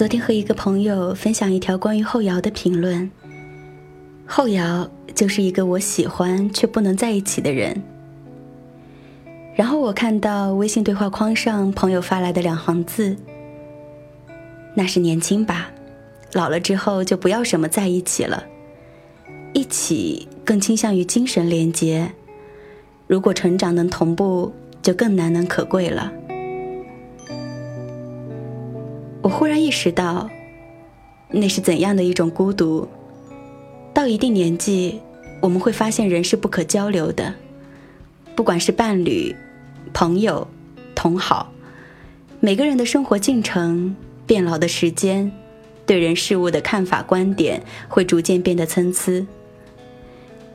昨天和一个朋友分享一条关于后摇的评论。后摇就是一个我喜欢却不能在一起的人。然后我看到微信对话框上朋友发来的两行字：“那是年轻吧，老了之后就不要什么在一起了，一起更倾向于精神连接。如果成长能同步，就更难能可贵了。”我忽然意识到，那是怎样的一种孤独。到一定年纪，我们会发现人是不可交流的，不管是伴侣、朋友、同好，每个人的生活进程、变老的时间、对人事物的看法、观点，会逐渐变得参差。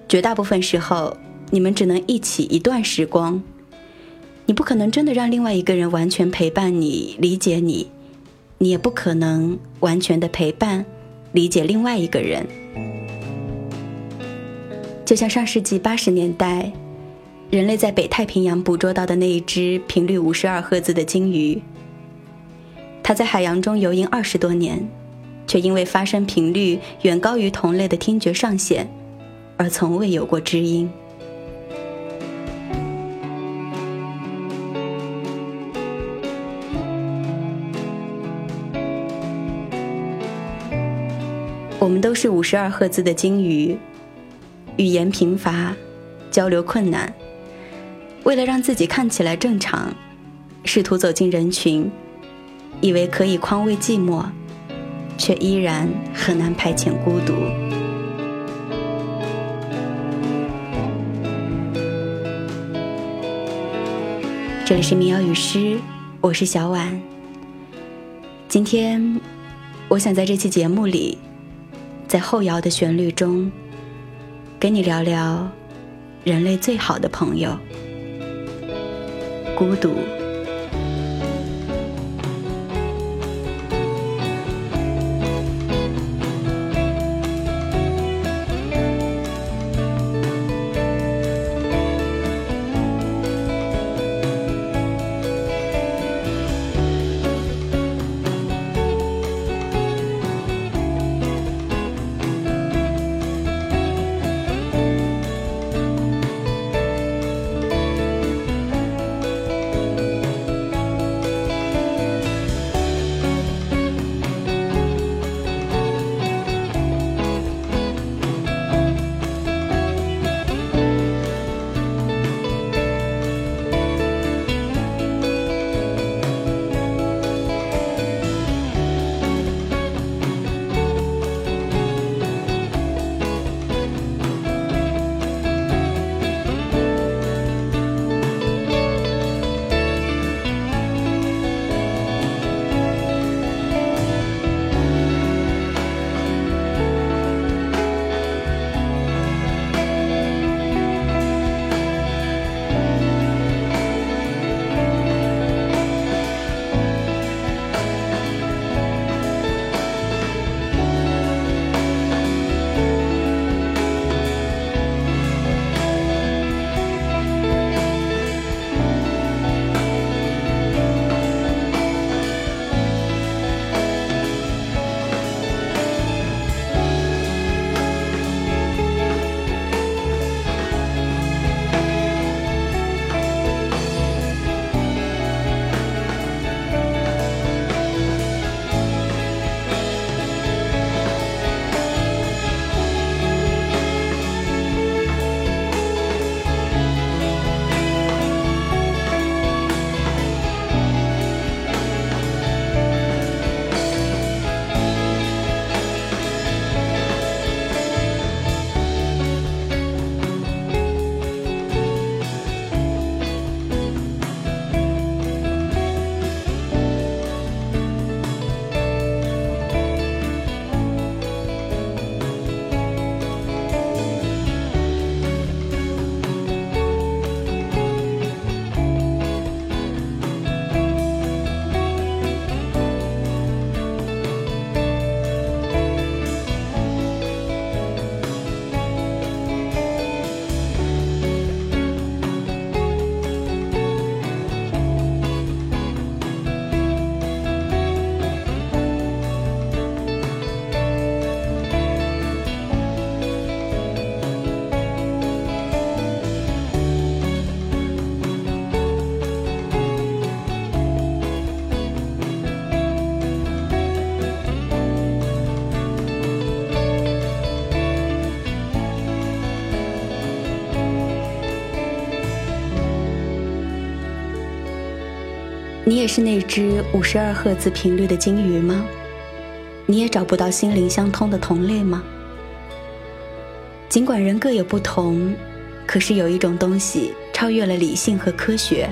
绝大部分时候，你们只能一起一段时光，你不可能真的让另外一个人完全陪伴你、理解你。你也不可能完全的陪伴、理解另外一个人。就像上世纪八十年代，人类在北太平洋捕捉到的那一只频率五十二赫兹的鲸鱼，它在海洋中游弋二十多年，却因为发声频率远高于同类的听觉上限，而从未有过知音。我们都是五十二赫兹的鲸鱼，语言贫乏，交流困难。为了让自己看起来正常，试图走进人群，以为可以宽慰寂寞，却依然很难排遣孤独。这里是民谣与诗，我是小婉。今天，我想在这期节目里。在后摇的旋律中，跟你聊聊人类最好的朋友——孤独。你也是那只五十二赫兹频率的鲸鱼吗？你也找不到心灵相通的同类吗？尽管人各有不同，可是有一种东西超越了理性和科学，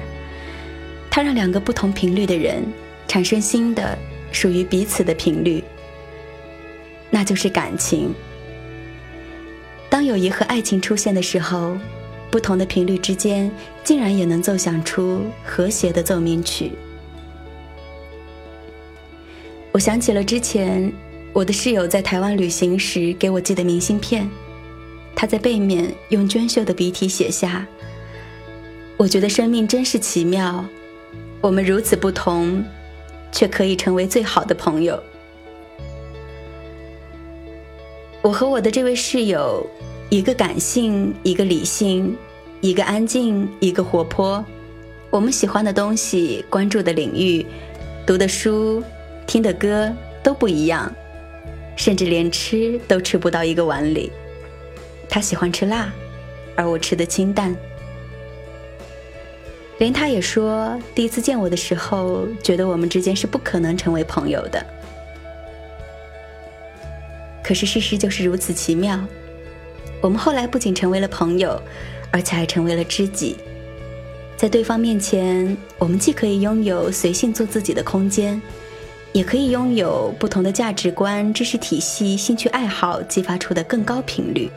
它让两个不同频率的人产生新的属于彼此的频率，那就是感情。当友谊和爱情出现的时候。不同的频率之间，竟然也能奏响出和谐的奏鸣曲。我想起了之前我的室友在台湾旅行时给我寄的明信片，他在背面用娟秀的笔体写下：“我觉得生命真是奇妙，我们如此不同，却可以成为最好的朋友。”我和我的这位室友。一个感性，一个理性，一个安静，一个活泼。我们喜欢的东西、关注的领域、读的书、听的歌都不一样，甚至连吃都吃不到一个碗里。他喜欢吃辣，而我吃的清淡。连他也说，第一次见我的时候，觉得我们之间是不可能成为朋友的。可是事实就是如此奇妙。我们后来不仅成为了朋友，而且还成为了知己。在对方面前，我们既可以拥有随性做自己的空间，也可以拥有不同的价值观、知识体系、兴趣爱好激发出的更高频率。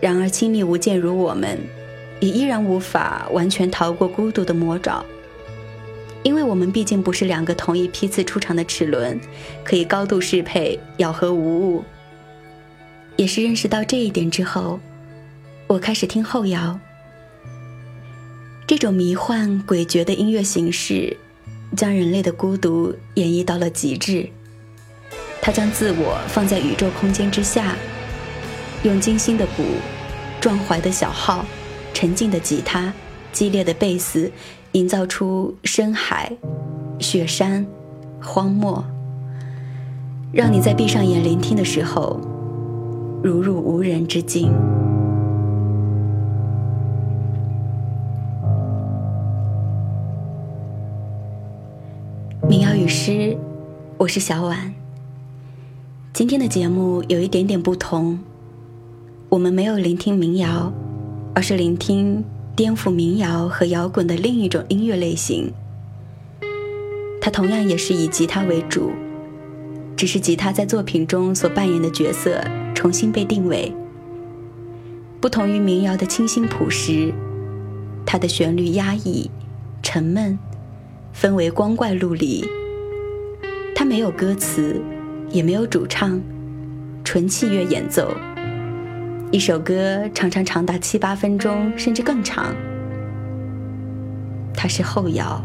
然而，亲密无间如我们，也依然无法完全逃过孤独的魔爪，因为我们毕竟不是两个同一批次出场的齿轮，可以高度适配，咬合无误。也是认识到这一点之后，我开始听后摇。这种迷幻诡谲的音乐形式，将人类的孤独演绎到了极致。它将自我放在宇宙空间之下，用精心的鼓、壮怀的小号、沉静的吉他、激烈的贝斯，营造出深海、雪山、荒漠，让你在闭上眼聆听的时候。如入无人之境。民谣与诗，我是小婉。今天的节目有一点点不同，我们没有聆听民谣，而是聆听颠覆民谣和摇滚的另一种音乐类型。它同样也是以吉他为主，只是吉他在作品中所扮演的角色。重新被定位，不同于民谣的清新朴实，它的旋律压抑、沉闷，氛围光怪陆离。它没有歌词，也没有主唱，纯器乐演奏。一首歌常常长达七八分钟，甚至更长。它是后摇。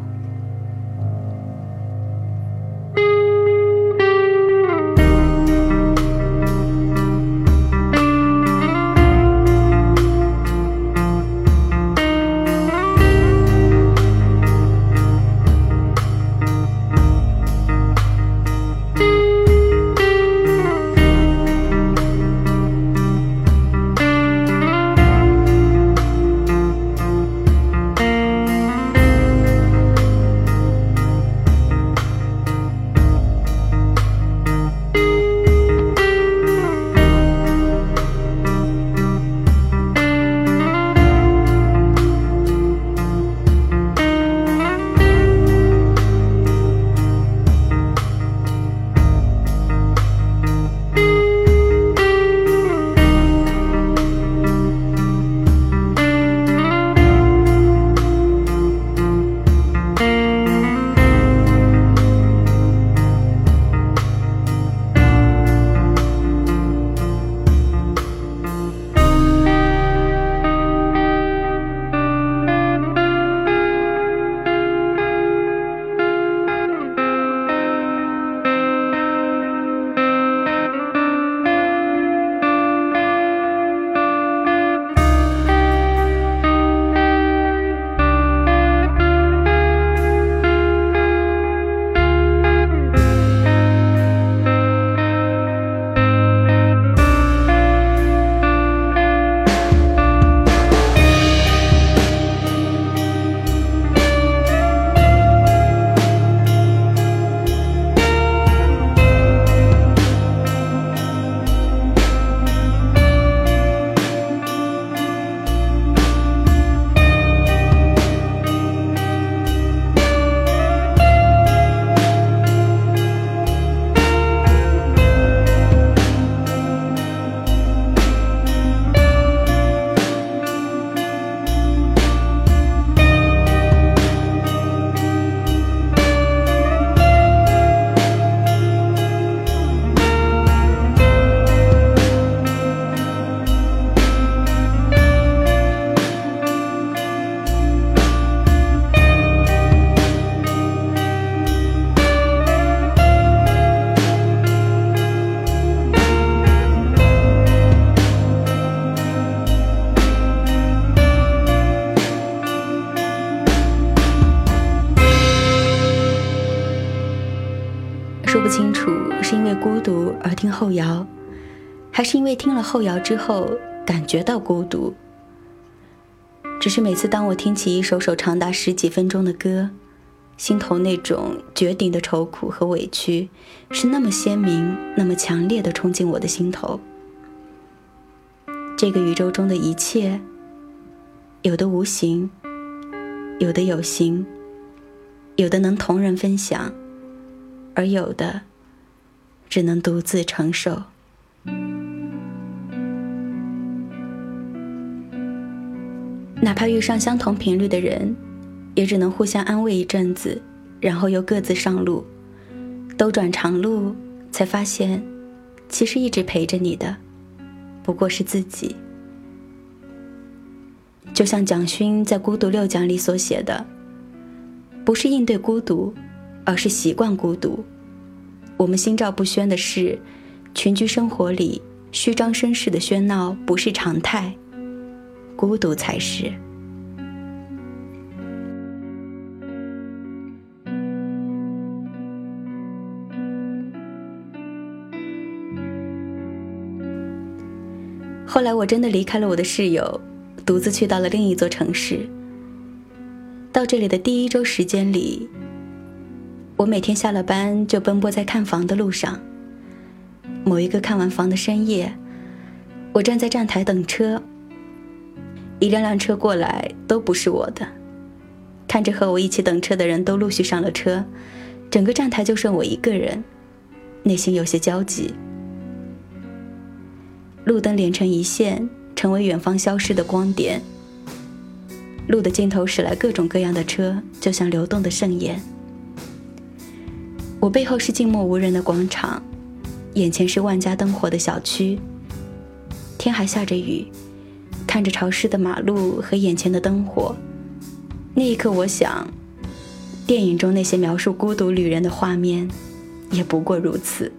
因为听了后摇之后感觉到孤独。只是每次当我听起一首首长达十几分钟的歌，心头那种绝顶的愁苦和委屈，是那么鲜明、那么强烈的冲进我的心头。这个宇宙中的一切，有的无形，有的有形，有的能同人分享，而有的只能独自承受。哪怕遇上相同频率的人，也只能互相安慰一阵子，然后又各自上路，兜转长路，才发现，其实一直陪着你的。不过是自己，就像蒋勋在《孤独六讲》里所写的：“不是应对孤独，而是习惯孤独。我们心照不宣的是，群居生活里虚张声势的喧闹不是常态，孤独才是。”后来我真的离开了我的室友，独自去到了另一座城市。到这里的第一周时间里，我每天下了班就奔波在看房的路上。某一个看完房的深夜，我站在站台等车，一辆辆车过来都不是我的。看着和我一起等车的人都陆续上了车，整个站台就剩我一个人，内心有些焦急。路灯连成一线，成为远方消失的光点。路的尽头驶来各种各样的车，就像流动的盛宴。我背后是静默无人的广场，眼前是万家灯火的小区。天还下着雨，看着潮湿的马路和眼前的灯火，那一刻，我想，电影中那些描述孤独旅人的画面，也不过如此。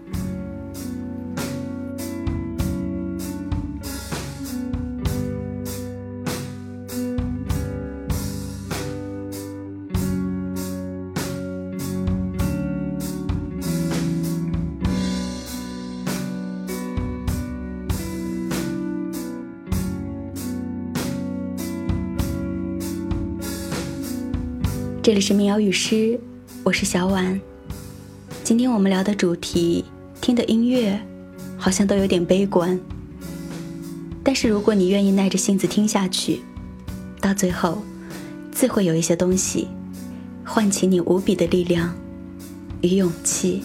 这里是民谣与诗，我是小婉。今天我们聊的主题，听的音乐，好像都有点悲观。但是如果你愿意耐着性子听下去，到最后，自会有一些东西，唤起你无比的力量与勇气。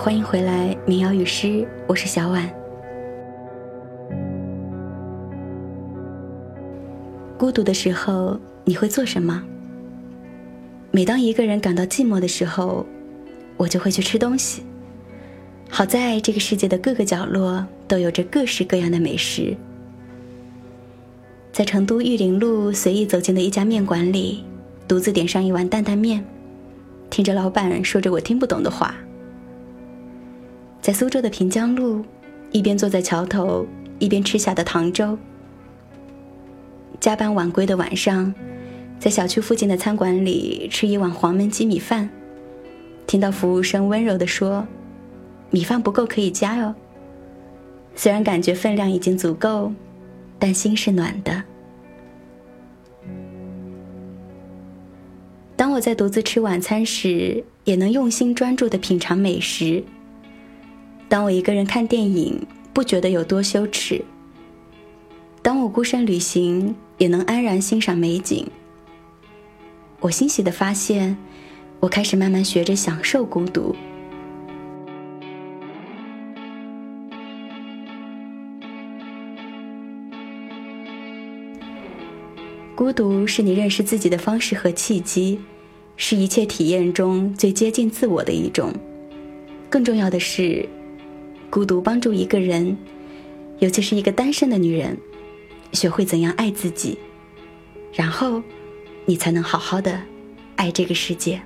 欢迎回来，民谣与诗，我是小婉。孤独的时候，你会做什么？每当一个人感到寂寞的时候，我就会去吃东西。好在这个世界的各个角落都有着各式各样的美食。在成都玉林路随意走进的一家面馆里，独自点上一碗担担面，听着老板说着我听不懂的话。在苏州的平江路，一边坐在桥头，一边吃下的糖粥。加班晚归的晚上，在小区附近的餐馆里吃一碗黄焖鸡米饭，听到服务生温柔地说：“米饭不够可以加哦。”虽然感觉分量已经足够，但心是暖的。当我在独自吃晚餐时，也能用心专注地品尝美食。当我一个人看电影，不觉得有多羞耻；当我孤身旅行，也能安然欣赏美景。我欣喜的发现，我开始慢慢学着享受孤独。孤独是你认识自己的方式和契机，是一切体验中最接近自我的一种。更重要的是。孤独帮助一个人，尤其是一个单身的女人，学会怎样爱自己，然后，你才能好好的爱这个世界。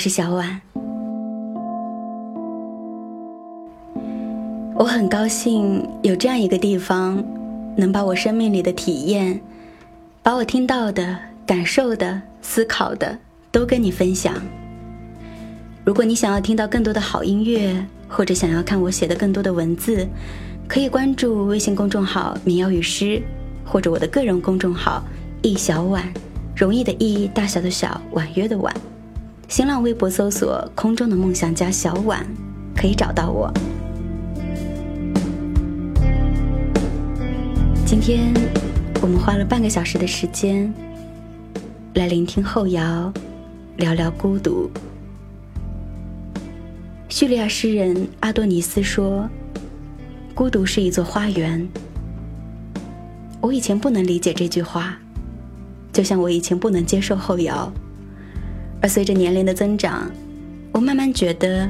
是小婉。我很高兴有这样一个地方，能把我生命里的体验，把我听到的、感受的、思考的，都跟你分享。如果你想要听到更多的好音乐，或者想要看我写的更多的文字，可以关注微信公众号“民谣与诗”，或者我的个人公众号“易小婉”。容易的易，大小的小，婉约的婉。新浪微博搜索“空中的梦想家小婉”，可以找到我。今天我们花了半个小时的时间来聆听后摇，聊聊孤独。叙利亚诗人阿多尼斯说：“孤独是一座花园。”我以前不能理解这句话。就像我以前不能接受后摇，而随着年龄的增长，我慢慢觉得，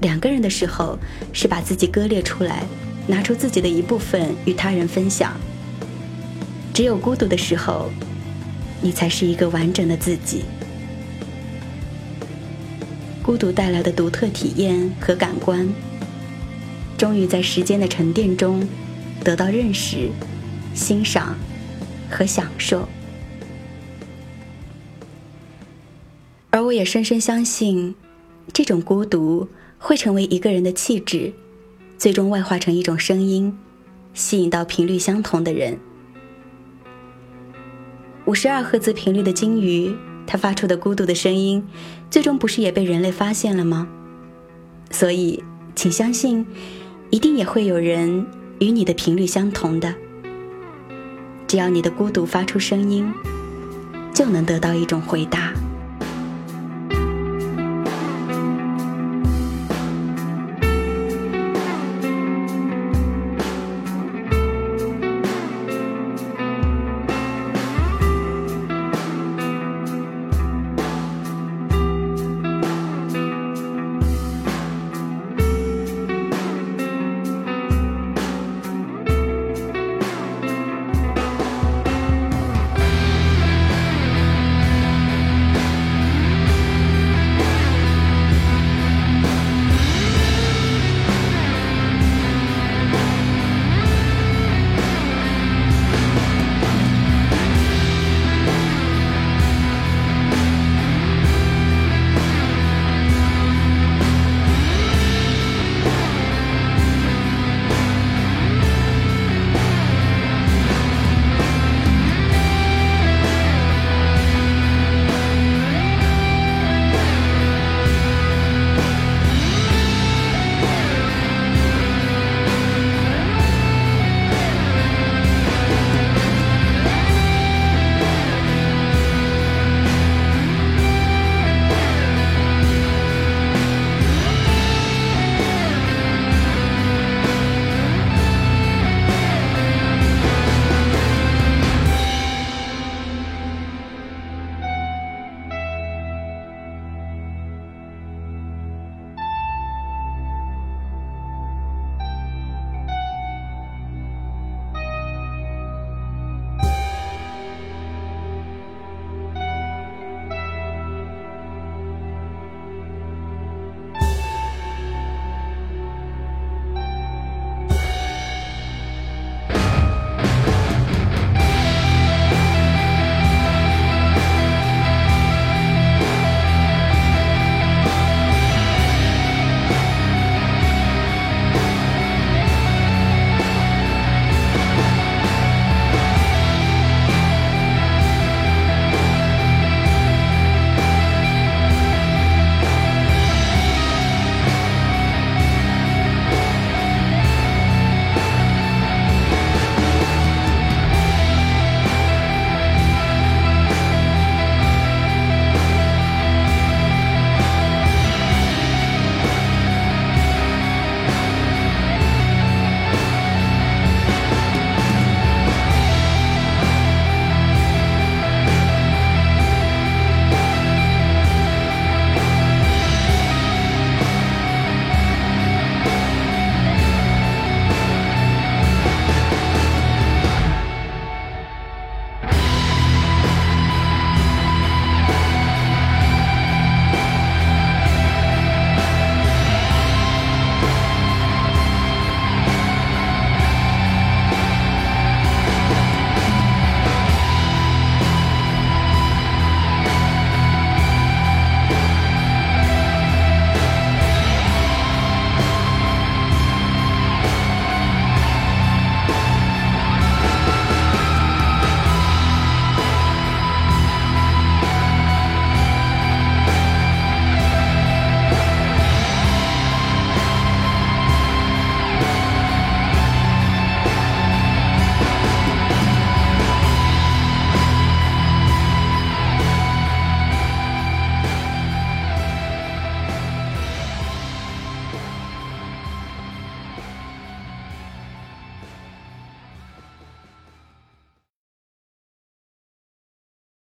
两个人的时候是把自己割裂出来，拿出自己的一部分与他人分享。只有孤独的时候，你才是一个完整的自己。孤独带来的独特体验和感官，终于在时间的沉淀中得到认识、欣赏和享受。而我也深深相信，这种孤独会成为一个人的气质，最终外化成一种声音，吸引到频率相同的人。五十二赫兹频率的鲸鱼，它发出的孤独的声音，最终不是也被人类发现了吗？所以，请相信，一定也会有人与你的频率相同的。只要你的孤独发出声音，就能得到一种回答。